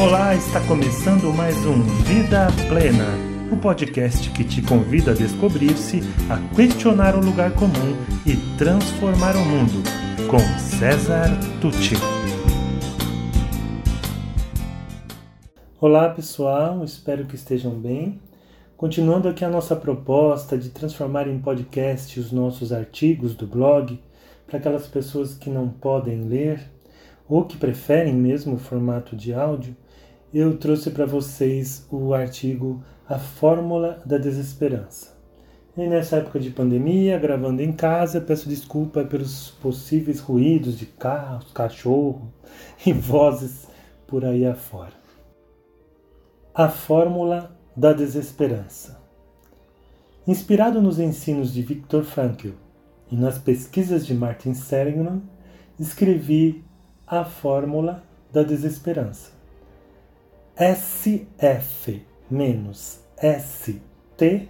Olá, está começando mais um Vida Plena, o podcast que te convida a descobrir-se, a questionar o lugar comum e transformar o mundo, com César Tucci. Olá pessoal, espero que estejam bem. Continuando aqui a nossa proposta de transformar em podcast os nossos artigos do blog para aquelas pessoas que não podem ler ou que preferem mesmo o formato de áudio, eu trouxe para vocês o artigo A Fórmula da Desesperança. E nessa época de pandemia, gravando em casa, peço desculpa pelos possíveis ruídos de carros, cachorro e vozes por aí afora. A Fórmula da Desesperança. Inspirado nos ensinos de Viktor Frankl e nas pesquisas de Martin Seligman, escrevi A Fórmula da Desesperança SF menos ST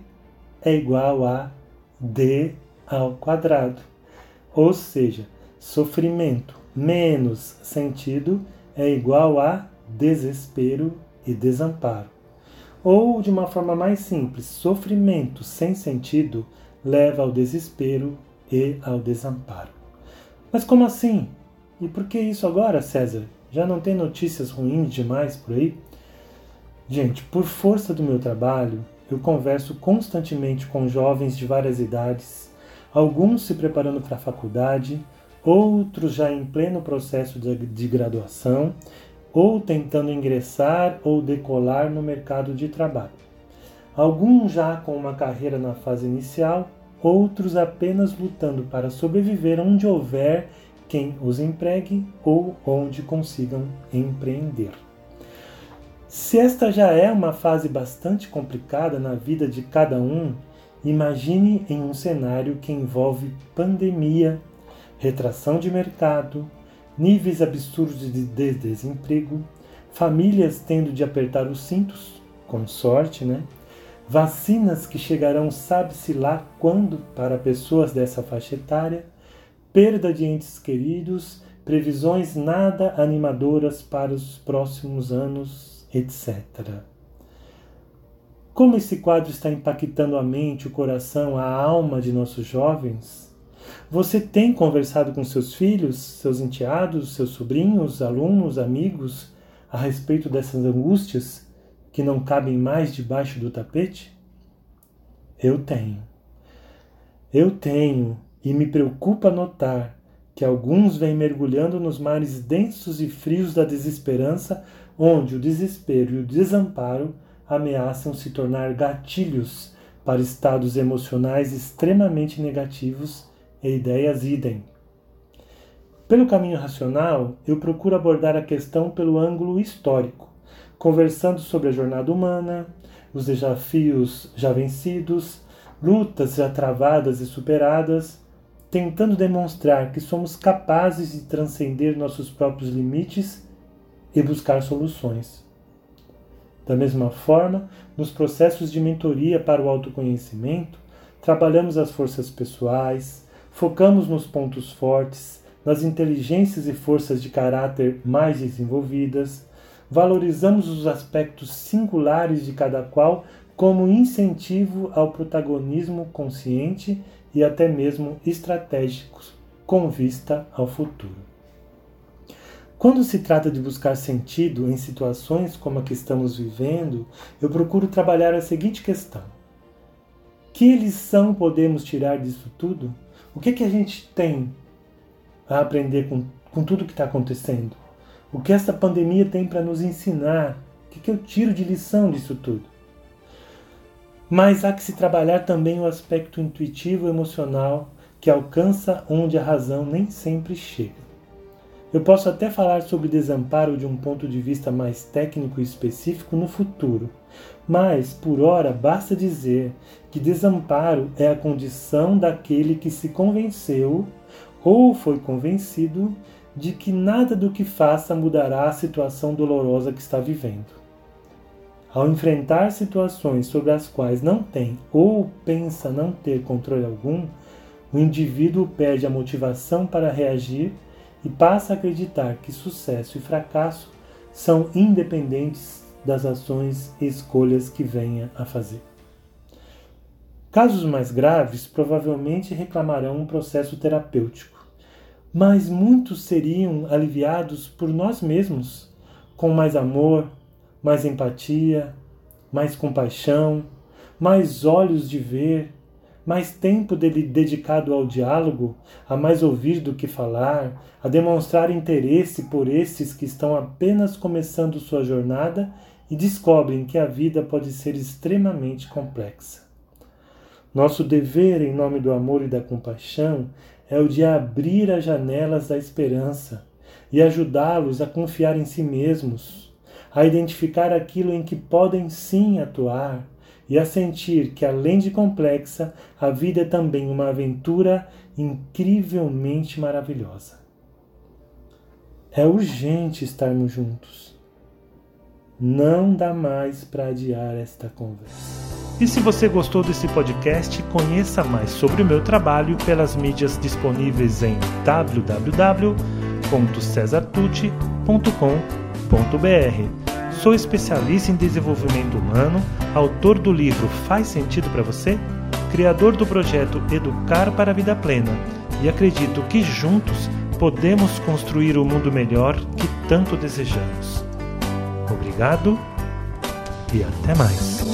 é igual a D ao quadrado. Ou seja, sofrimento menos sentido é igual a desespero e desamparo. Ou, de uma forma mais simples, sofrimento sem sentido leva ao desespero e ao desamparo. Mas como assim? E por que isso agora, César? Já não tem notícias ruins demais por aí? Gente, por força do meu trabalho, eu converso constantemente com jovens de várias idades, alguns se preparando para a faculdade, outros já em pleno processo de, de graduação, ou tentando ingressar ou decolar no mercado de trabalho. Alguns já com uma carreira na fase inicial, outros apenas lutando para sobreviver onde houver quem os empregue ou onde consigam empreender. Se esta já é uma fase bastante complicada na vida de cada um, imagine em um cenário que envolve pandemia, retração de mercado, níveis absurdos de desemprego, famílias tendo de apertar os cintos, com sorte, né? Vacinas que chegarão sabe-se lá quando para pessoas dessa faixa etária, perda de entes queridos, previsões nada animadoras para os próximos anos etc. Como esse quadro está impactando a mente, o coração, a alma de nossos jovens? Você tem conversado com seus filhos, seus enteados, seus sobrinhos, alunos, amigos a respeito dessas angústias que não cabem mais debaixo do tapete? Eu tenho. Eu tenho e me preocupa notar que alguns vêm mergulhando nos mares densos e frios da desesperança onde o desespero e o desamparo ameaçam se tornar gatilhos para estados emocionais extremamente negativos e ideias idem. Pelo caminho racional, eu procuro abordar a questão pelo ângulo histórico, conversando sobre a jornada humana, os desafios já vencidos, lutas já travadas e superadas, tentando demonstrar que somos capazes de transcender nossos próprios limites e buscar soluções. Da mesma forma, nos processos de mentoria para o autoconhecimento, trabalhamos as forças pessoais, focamos nos pontos fortes, nas inteligências e forças de caráter mais desenvolvidas, valorizamos os aspectos singulares de cada qual como incentivo ao protagonismo consciente e até mesmo estratégicos com vista ao futuro. Quando se trata de buscar sentido em situações como a que estamos vivendo, eu procuro trabalhar a seguinte questão: que lição podemos tirar disso tudo? O que, que a gente tem a aprender com, com tudo que está acontecendo? O que essa pandemia tem para nos ensinar? O que, que eu tiro de lição disso tudo? Mas há que se trabalhar também o aspecto intuitivo emocional que alcança onde a razão nem sempre chega. Eu posso até falar sobre desamparo de um ponto de vista mais técnico e específico no futuro, mas, por ora, basta dizer que desamparo é a condição daquele que se convenceu ou foi convencido de que nada do que faça mudará a situação dolorosa que está vivendo. Ao enfrentar situações sobre as quais não tem ou pensa não ter controle algum, o indivíduo perde a motivação para reagir e passa a acreditar que sucesso e fracasso são independentes das ações e escolhas que venha a fazer. Casos mais graves provavelmente reclamarão um processo terapêutico, mas muitos seriam aliviados por nós mesmos, com mais amor, mais empatia, mais compaixão, mais olhos de ver, mais tempo dele dedicado ao diálogo, a mais ouvir do que falar, a demonstrar interesse por esses que estão apenas começando sua jornada e descobrem que a vida pode ser extremamente complexa. Nosso dever em nome do amor e da compaixão é o de abrir as janelas da esperança e ajudá-los a confiar em si mesmos, a identificar aquilo em que podem sim atuar e a sentir que, além de complexa, a vida é também uma aventura incrivelmente maravilhosa. É urgente estarmos juntos. Não dá mais para adiar esta conversa. E se você gostou desse podcast, conheça mais sobre o meu trabalho pelas mídias disponíveis em www.cesartucci.com.br Sou especialista em desenvolvimento humano, autor do livro Faz Sentido para Você, criador do projeto Educar para a Vida Plena e acredito que juntos podemos construir o mundo melhor que tanto desejamos. Obrigado e até mais.